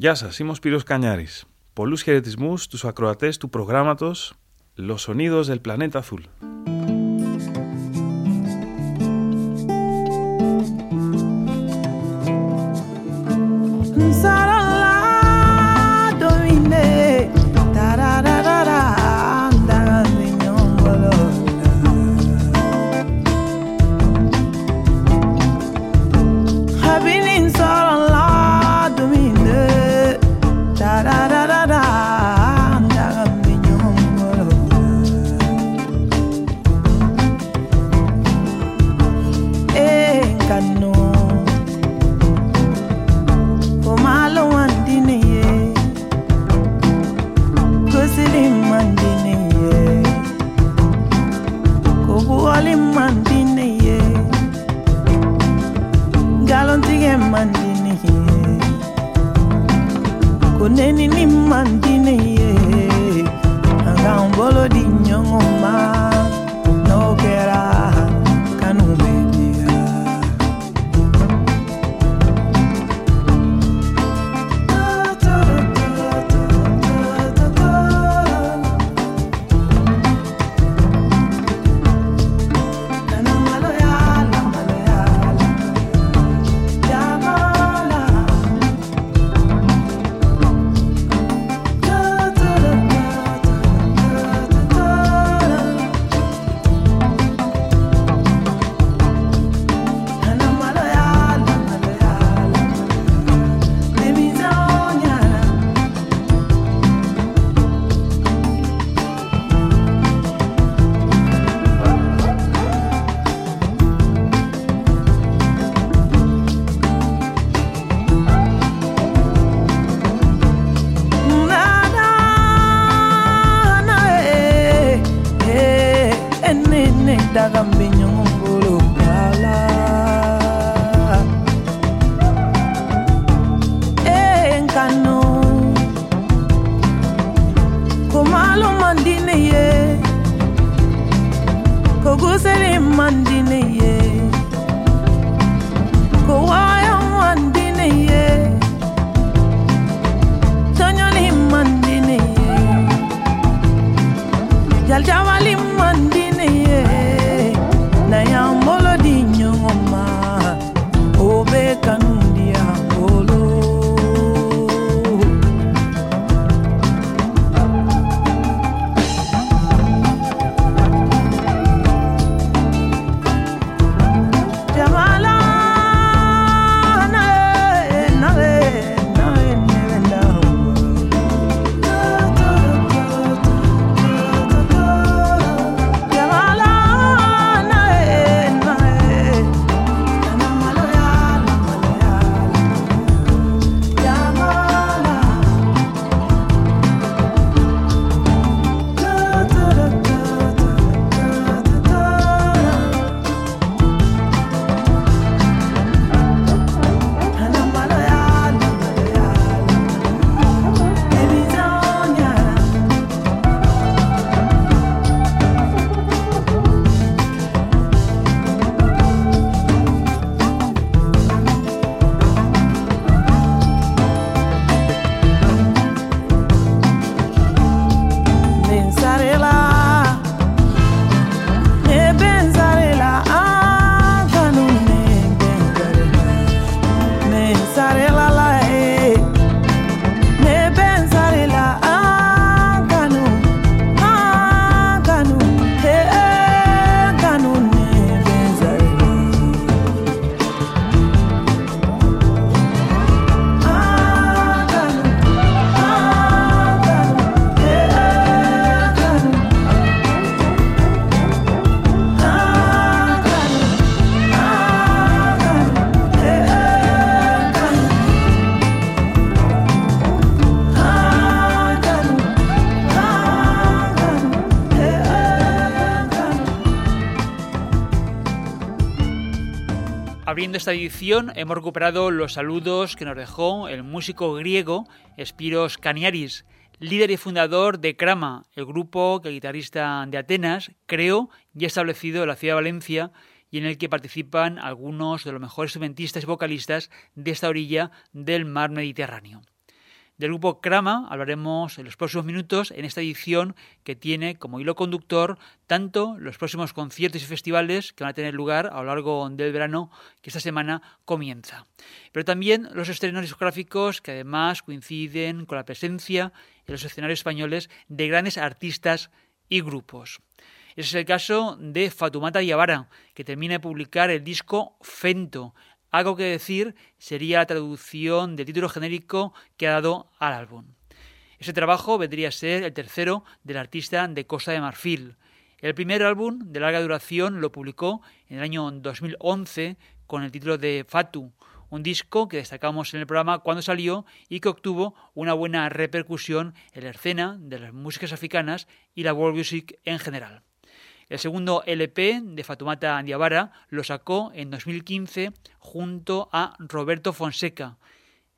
Γεια σας, είμαι ο Σπύρος Κανιάρης. Πολλούς χαιρετισμούς στους ακροατές του προγράμματος Los Sonidos del Planeta Azul. Sarah. no Abriendo esta edición hemos recuperado los saludos que nos dejó el músico griego Spiros Kaniaris, líder y fundador de Krama, el grupo que el guitarrista de Atenas creó y establecido en la ciudad de Valencia y en el que participan algunos de los mejores instrumentistas y vocalistas de esta orilla del mar Mediterráneo. Del grupo Krama hablaremos en los próximos minutos en esta edición que tiene como hilo conductor tanto los próximos conciertos y festivales que van a tener lugar a lo largo del verano que esta semana comienza, pero también los estrenos discográficos que además coinciden con la presencia en los escenarios españoles de grandes artistas y grupos. Ese es el caso de Fatumata Diabara, que termina de publicar el disco Fento, algo que decir sería la traducción del título genérico que ha dado al álbum. Ese trabajo vendría a ser el tercero del artista de Costa de Marfil. El primer álbum de larga duración lo publicó en el año 2011 con el título de Fatu, un disco que destacamos en el programa cuando salió y que obtuvo una buena repercusión en la escena de las músicas africanas y la world music en general. El segundo LP de Fatumata Andiabara lo sacó en 2015 junto a Roberto Fonseca.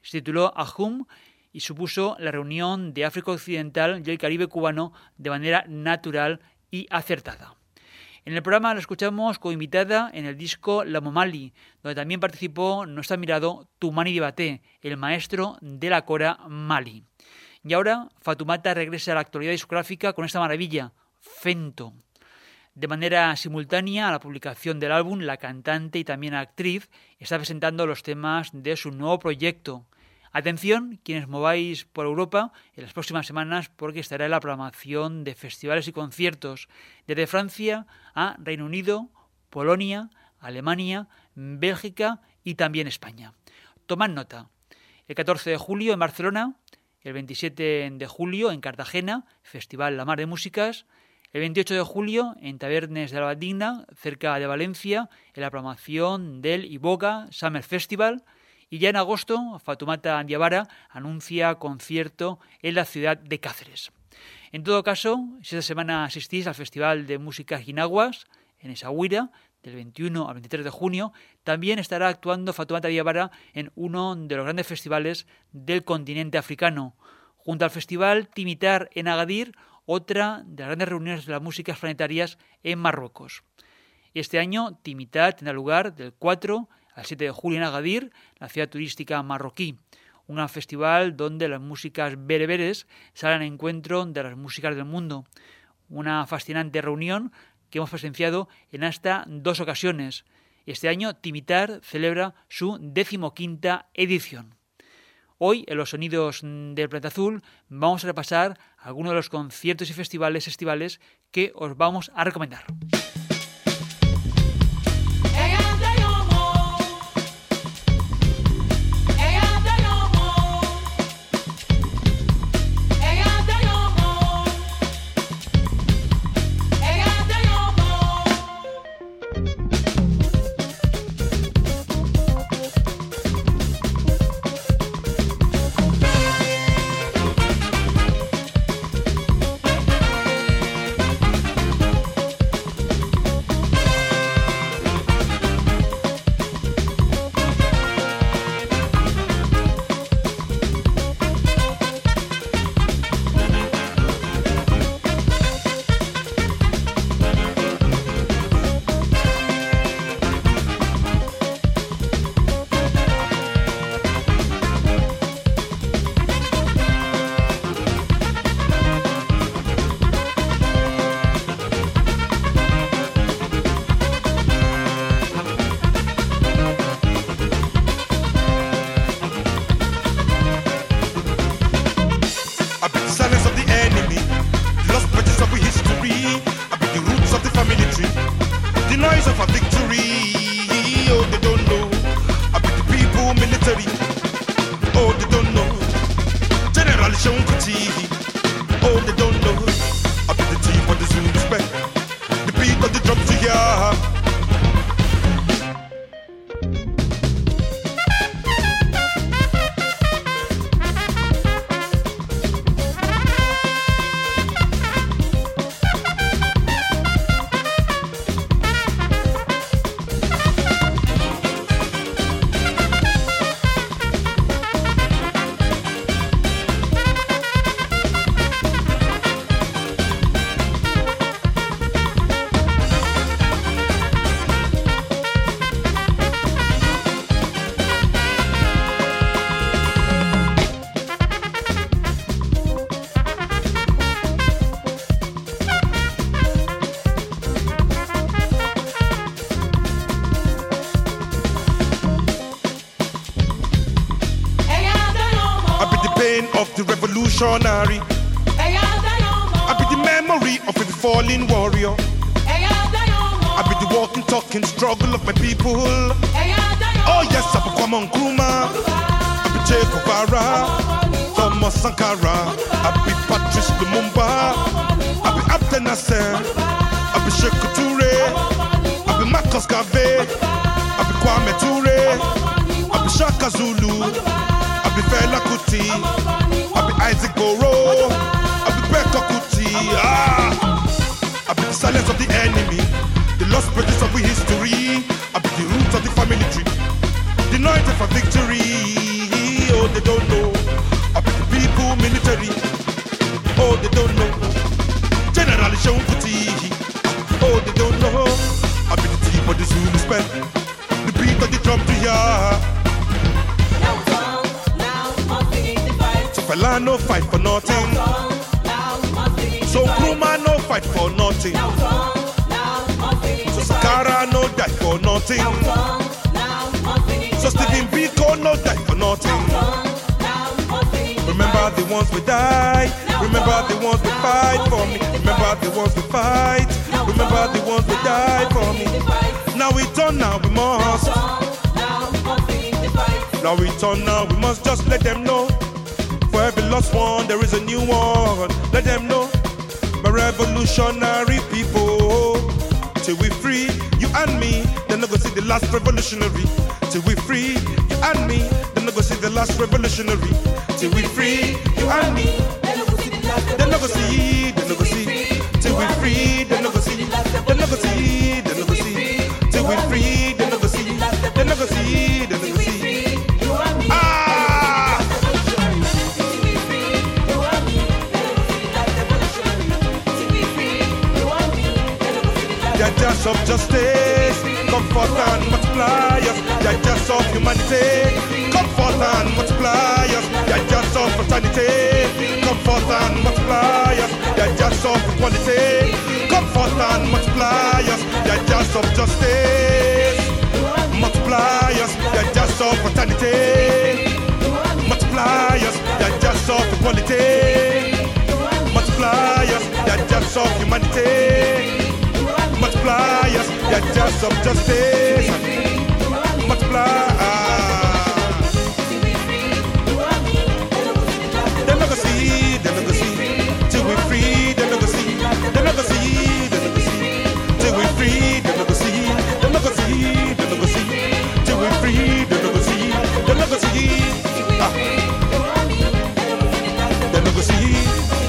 Se tituló Ahum y supuso la reunión de África Occidental y el Caribe cubano de manera natural y acertada. En el programa la escuchamos co-invitada en el disco La Momali, donde también participó nuestro admirado Tumani Dibaté, el maestro de la cora Mali. Y ahora Fatumata regresa a la actualidad discográfica con esta maravilla, Fento. De manera simultánea a la publicación del álbum, la cantante y también actriz está presentando los temas de su nuevo proyecto. Atención, quienes mováis por Europa en las próximas semanas porque estará en la programación de festivales y conciertos desde Francia a Reino Unido, Polonia, Alemania, Bélgica y también España. Tomad nota. El 14 de julio en Barcelona, el 27 de julio en Cartagena, Festival La Mar de Músicas, el 28 de julio, en Tabernes de la Digna, cerca de Valencia, en la programación del Iboga Summer Festival. Y ya en agosto, Fatumata Andiabara anuncia concierto en la ciudad de Cáceres. En todo caso, si esta semana asistís al Festival de Música Ginaguas, en Esahuira, del 21 al 23 de junio, también estará actuando Fatumata Diabara en uno de los grandes festivales del continente africano. Junto al Festival Timitar en Agadir, otra de las grandes reuniones de las músicas planetarias en Marruecos. Este año, Timitat tendrá lugar del 4 al 7 de julio en Agadir, la ciudad turística marroquí, un festival donde las músicas bereberes salen en encuentro de las músicas del mundo. Una fascinante reunión que hemos presenciado en hasta dos ocasiones. Este año Timitar celebra su decimoquinta edición. Hoy, en los sonidos del planeta azul, vamos a repasar algunos de los conciertos y festivales estivales que os vamos a recomendar. struggle of my people. Oh yes, I've become Nkrumah, I've been Che Guevara, Thomas Sankara, I've Patrice Lumumba, I've Abdel Nasser, I've been Sheikh Toure, I've been Marcus Garvey, I've Kwame Ture, I've Shaka Zulu, I've Fela Kuti, I've Isaac Boro, I've been Kuti, ah, I've the silence of the enemy. Pages of history. I be the roots of the family tree. The night for victory. Oh, they don't know. I be the people military. Oh, they don't know. General Sean Kuti. Oh, they don't know. I be the team of the Zulu spell. The beat of the drum to hear. So fella no fight for nothing. So Kruma no fight for nothing. So Sakara no die for nothing. So Stephen Biko no die for nothing. Remember the ones we die. Remember the ones we fight for me. Remember the ones we fight. Remember the ones we die for me. Now we turn now we must. Now we turn now we must just let them know. For every lost one there is a new one. Let them know. My revolutionary people. Till we free, you and me, last revolutionary. Till we free, you and me, then I go see the last revolutionary. Till we free, you and me, then I go see, then I go see. Till we free, then I go see, then I go see, then I go see. Till we free, then I go see, then I go see, then I go see. Ah! Of justice, comfort and multiply us. Judges of humanity, comfort and multiply us. Judges of fraternity, comfort and multiply us. Judges of equality, comfort and multiply us. Judges of justice, multiply us. Judges of fraternity, multiply us. Judges of equality, multiply us. Judges of humanity multiply us, yeah, just of justice. Multiply. They're not gonna see, they're not gonna see, till we free, they're not gonna see, they're not they're not gonna see, till we free, they're not gonna see, they're not they're not gonna see, till we free, they're not gonna see, they're not gonna see, ah. they're not.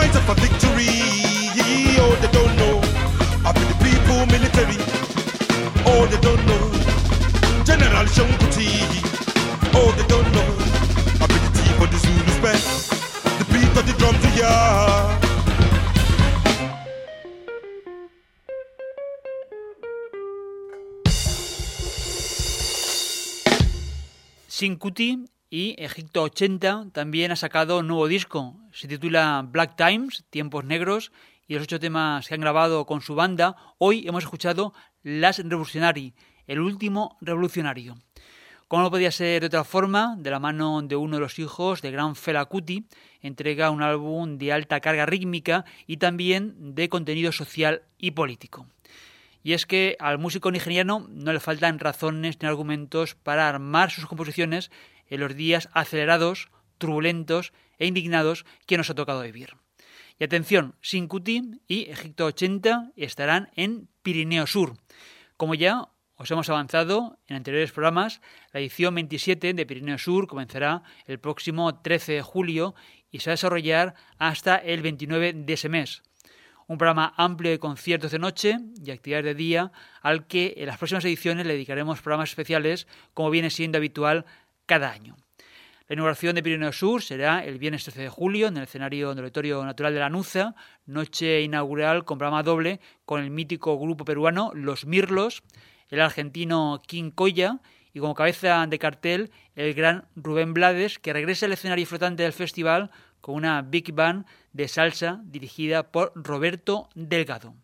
Night of a victory. Oh, they don't know. I be the people military. Oh, they don't know. General Shonkuti. Oh, they don't know. I be the team of the Zulu spell, the beat of the drum to hear. Sincuti y Egipto 80 también ha sacado un nuevo disco. Se titula Black Times, Tiempos Negros, y los ocho temas que han grabado con su banda. Hoy hemos escuchado Las Revolutionary, el último revolucionario. Como no podía ser de otra forma, de la mano de uno de los hijos de Gran Fela Kuti, entrega un álbum de alta carga rítmica y también de contenido social y político. Y es que al músico nigeriano no le faltan razones ni argumentos para armar sus composiciones en los días acelerados, turbulentos e indignados que nos ha tocado vivir. Y atención, Sincuti y Egipto 80 estarán en Pirineo Sur. Como ya os hemos avanzado en anteriores programas, la edición 27 de Pirineo Sur comenzará el próximo 13 de julio y se va a desarrollar hasta el 29 de ese mes. Un programa amplio de conciertos de noche y actividades de día al que en las próximas ediciones le dedicaremos programas especiales como viene siendo habitual cada año. La inauguración de Pirineo Sur será el viernes 13 de julio en el escenario Auditorio Natural de la Nuza, noche inaugural con programa doble con el mítico grupo peruano Los Mirlos, el argentino King Koya y como cabeza de cartel el gran Rubén Blades, que regresa al escenario flotante del festival con una big band de salsa dirigida por Roberto Delgado.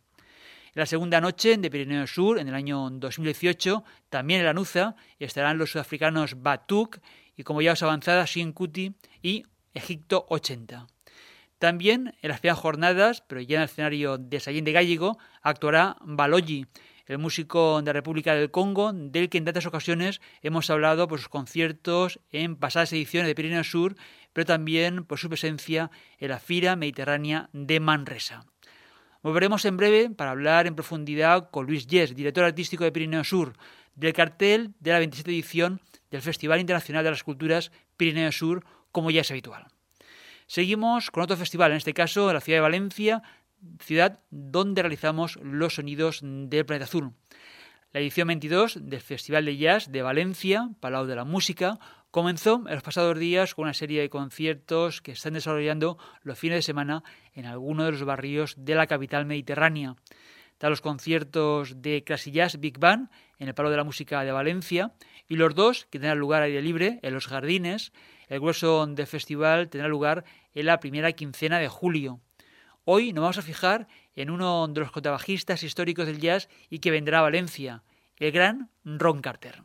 La segunda noche de Pirineo Sur, en el año 2018, también en la Nuza, estarán los sudafricanos Batuk y como ya os avanzada, Kuti y Egipto 80. También en las primeras jornadas, pero ya en el escenario de Sayén de Gallego, actuará Balogi, el músico de la República del Congo, del que en tantas ocasiones hemos hablado por sus conciertos en pasadas ediciones de Pirineo Sur, pero también por su presencia en la Fira Mediterránea de Manresa. Volveremos en breve para hablar en profundidad con Luis Yes, director artístico de Pirineo Sur, del cartel de la 27 edición del Festival Internacional de las Culturas Pirineo Sur, como ya es habitual. Seguimos con otro festival, en este caso la ciudad de Valencia, ciudad donde realizamos los sonidos del planeta azul. La edición 22 del Festival de Jazz de Valencia, Palau de la Música, comenzó en los pasados días con una serie de conciertos que están desarrollando los fines de semana en algunos de los barrios de la capital mediterránea. Están los conciertos de Classy Jazz Big Band en el Palau de la Música de Valencia y los dos que tendrán lugar al aire libre en los jardines. El grueso del festival tendrá lugar en la primera quincena de julio. Hoy nos vamos a fijar en uno de los contrabajistas históricos del jazz y que vendrá a Valencia, el gran Ron Carter.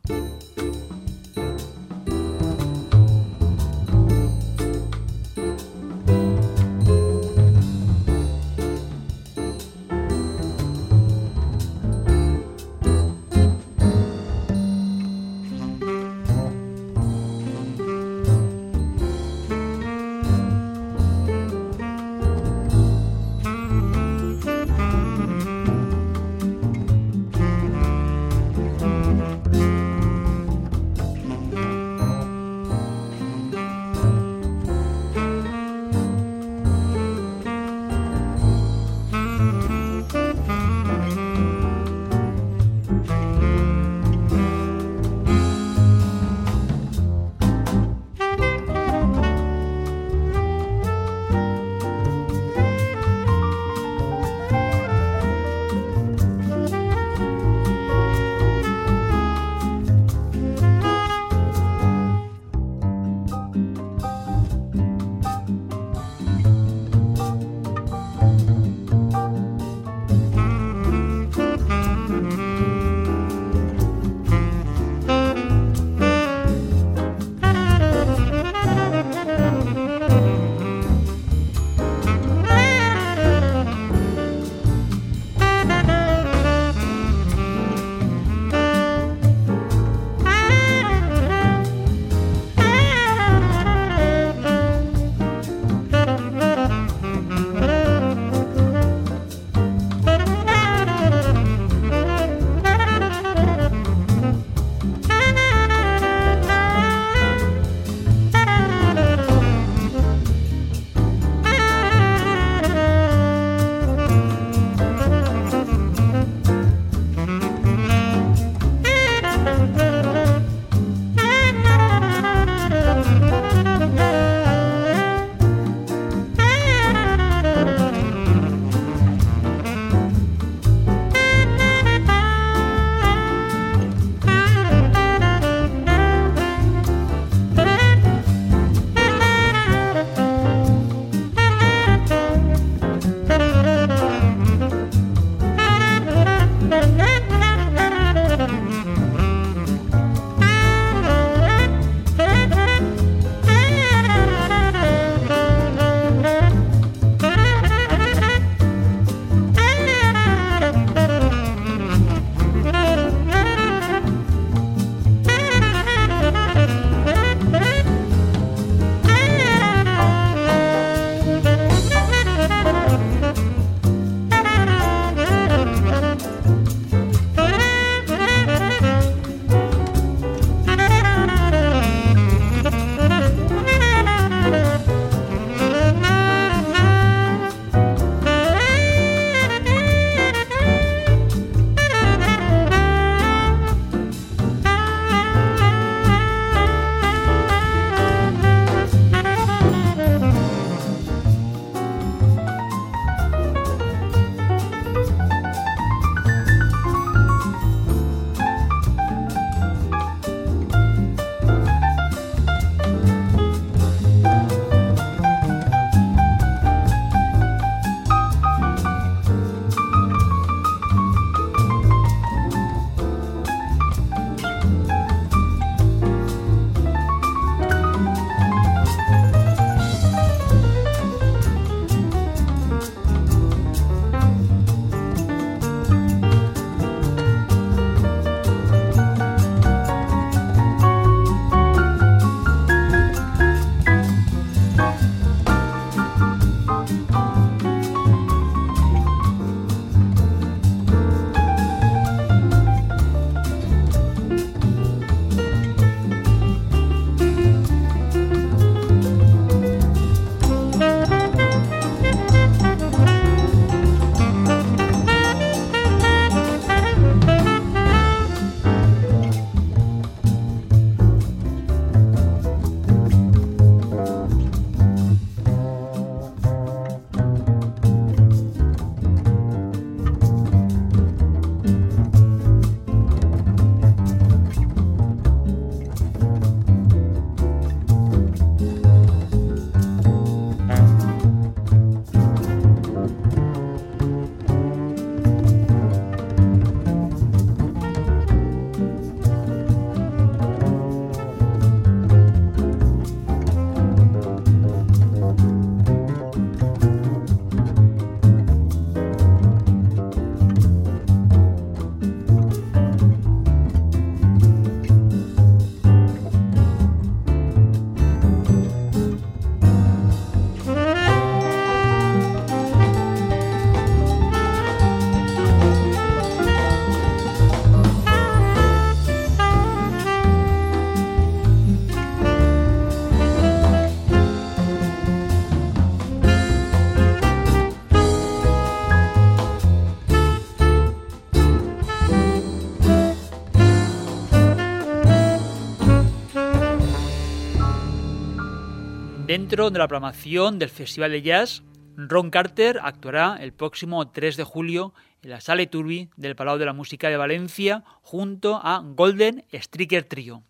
Dentro de la programación del Festival de Jazz, Ron Carter actuará el próximo 3 de julio en la Sala Turbi del Palau de la Música de Valencia junto a Golden Striker Trio.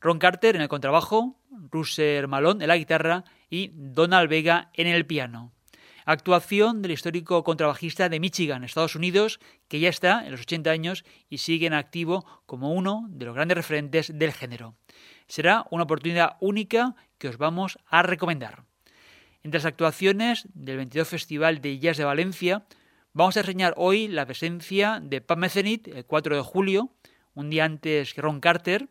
Ron Carter en el contrabajo, Russer Malone en la guitarra y Donald Vega en el piano. Actuación del histórico contrabajista de Michigan, Estados Unidos, que ya está en los 80 años y sigue en activo como uno de los grandes referentes del género. Será una oportunidad única os vamos a recomendar. Entre las actuaciones del 22 Festival de Jazz de Valencia, vamos a reseñar hoy la presencia de Pam Mezenit el 4 de julio, un día antes que Ron Carter,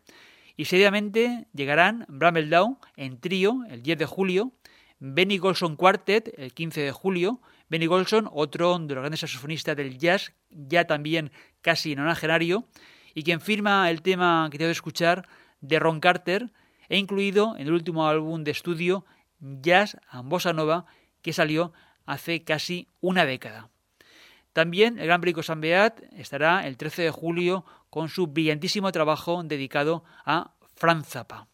y seriamente llegarán Bramble Down en trío el 10 de julio, Benny Golson Quartet el 15 de julio, Benny Golson, otro de los grandes saxofonistas del jazz, ya también casi nonagenario, y quien firma el tema que te voy a escuchar de Ron Carter, e incluido en el último álbum de estudio Jazz and Bossa Nova, que salió hace casi una década. También el Gran Brico San Beat estará el 13 de julio con su brillantísimo trabajo dedicado a Franz Zappa.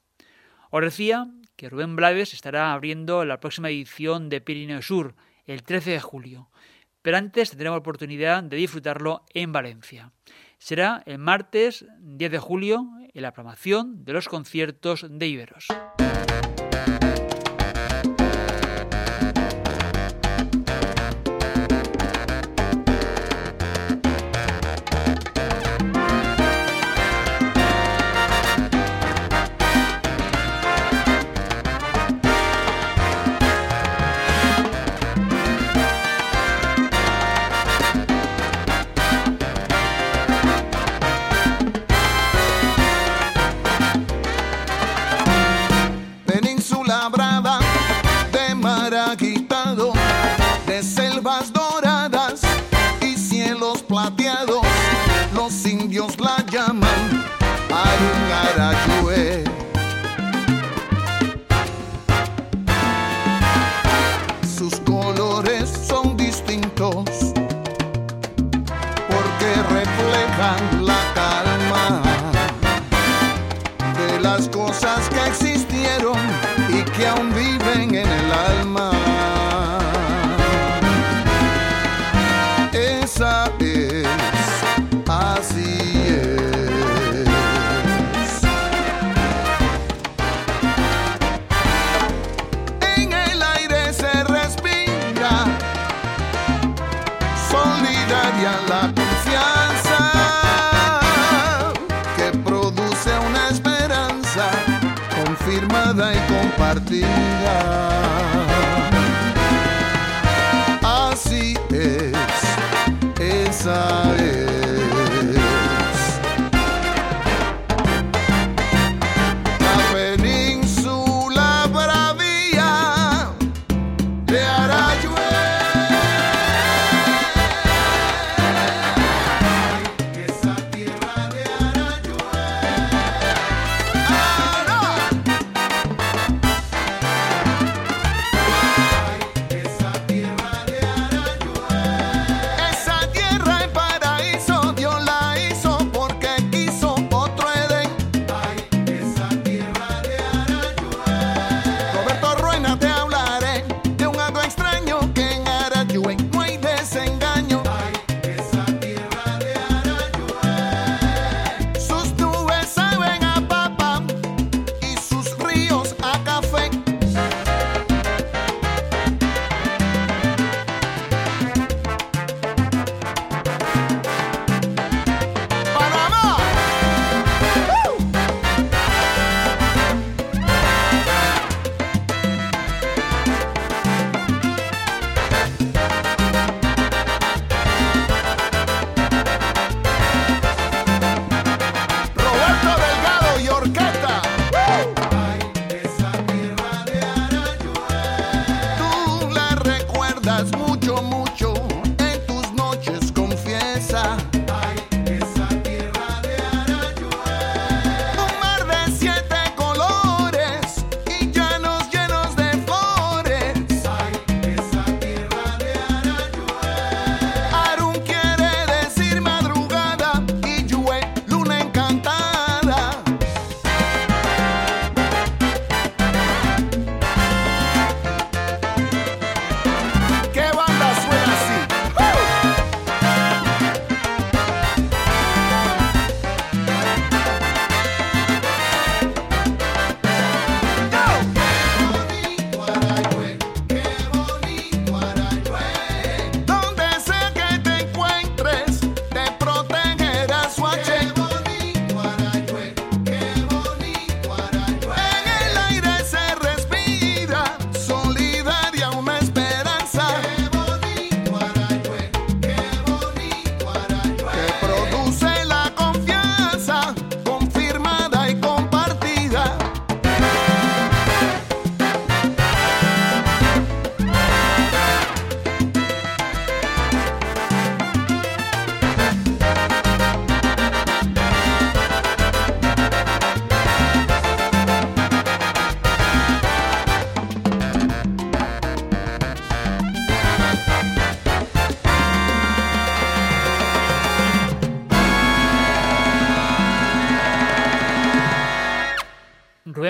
Os decía que Rubén Blaves estará abriendo la próxima edición de Pirineo Sur, el 13 de julio, pero antes tendremos oportunidad de disfrutarlo en Valencia. Será el martes 10 de julio en la programación de los conciertos de Iberos.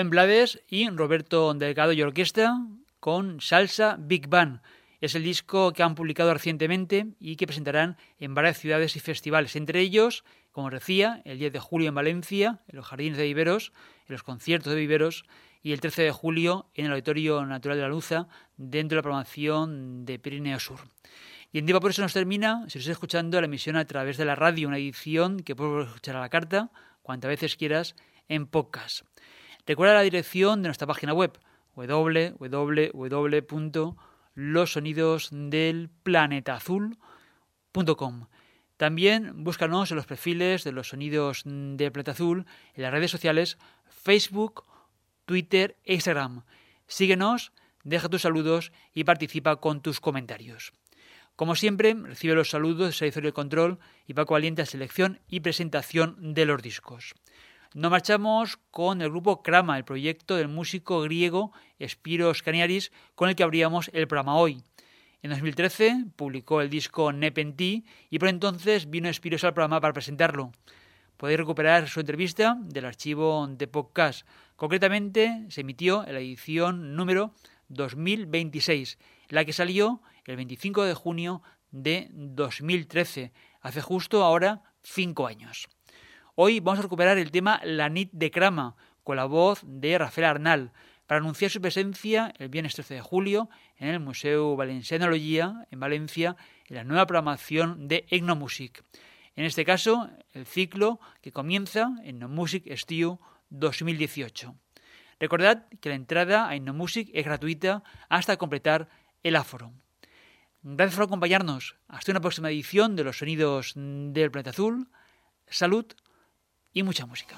Rubén Blades y Roberto Delgado y Orquesta con Salsa Big Band. Es el disco que han publicado recientemente y que presentarán en varias ciudades y festivales, entre ellos, como decía, el 10 de julio en Valencia, en los Jardines de Viveros, en los conciertos de Viveros, y el 13 de julio en el Auditorio Natural de la Luza, dentro de la programación de Pirineo Sur. Y en día por eso nos termina, si estás escuchando la emisión a través de la radio, una edición que puedes escuchar a la carta, cuantas veces quieras, en podcast. Recuerda la dirección de nuestra página web, www.losonidosdelplanetazul.com. También búscanos en los perfiles de los sonidos del planeta azul en las redes sociales Facebook, Twitter e Instagram. Síguenos, deja tus saludos y participa con tus comentarios. Como siempre, recibe los saludos de Servicio de Control y Paco Valiente a selección y presentación de los discos. Nos marchamos con el grupo Krama, el proyecto del músico griego Spiros Caniaris, con el que abríamos el programa hoy. En 2013 publicó el disco Nepenti y por entonces vino Spiros al programa para presentarlo. Podéis recuperar su entrevista del archivo de podcast. Concretamente, se emitió en la edición número 2026, la que salió el 25 de junio de 2013, hace justo ahora cinco años. Hoy vamos a recuperar el tema La Nit de Crama, con la voz de Rafael Arnal, para anunciar su presencia el viernes 13 de julio en el Museo Valencianología, en Valencia, en la nueva programación de Etnomusic. En este caso, el ciclo que comienza en No Music Stew 2018. Recordad que la entrada a Music es gratuita hasta completar el aforo. Gracias por acompañarnos. Hasta una próxima edición de los sonidos del planeta azul. Salud y mucha música.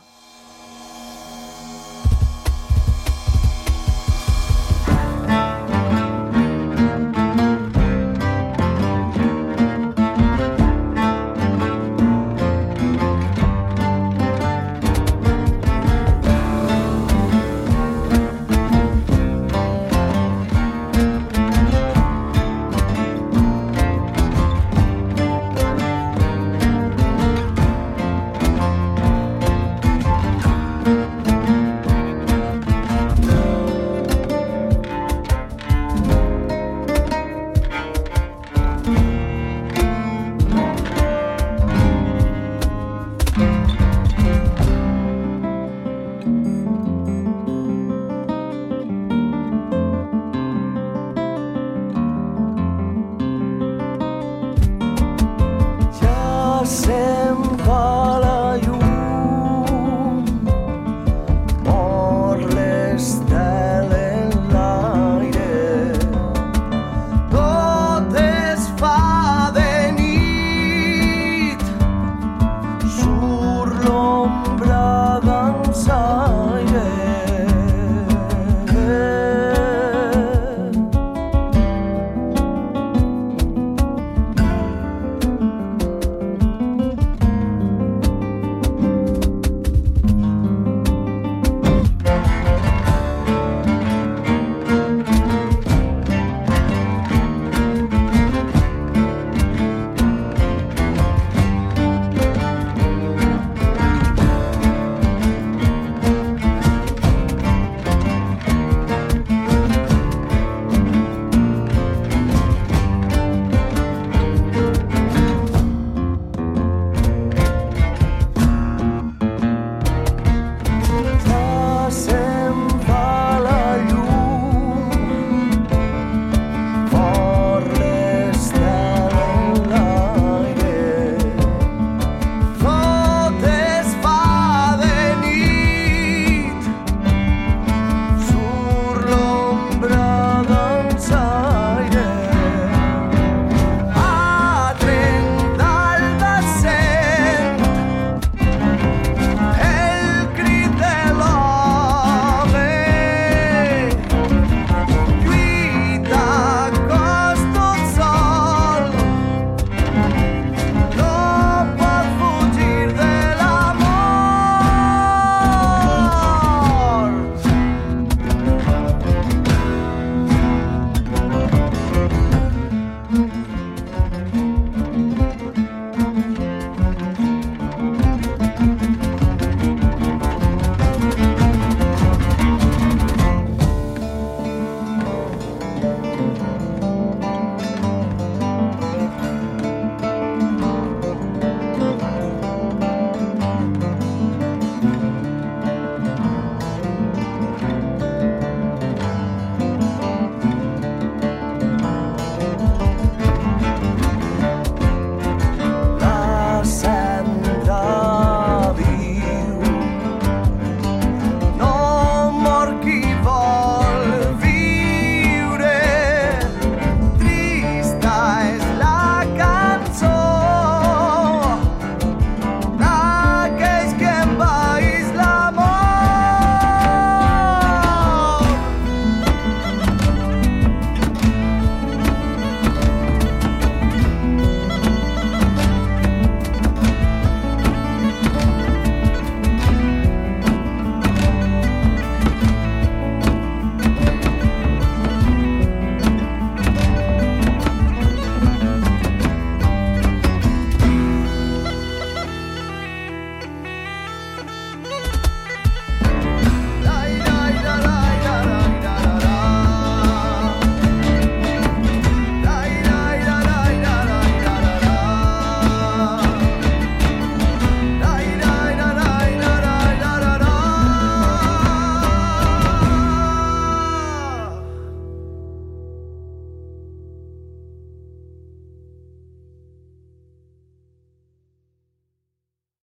my way.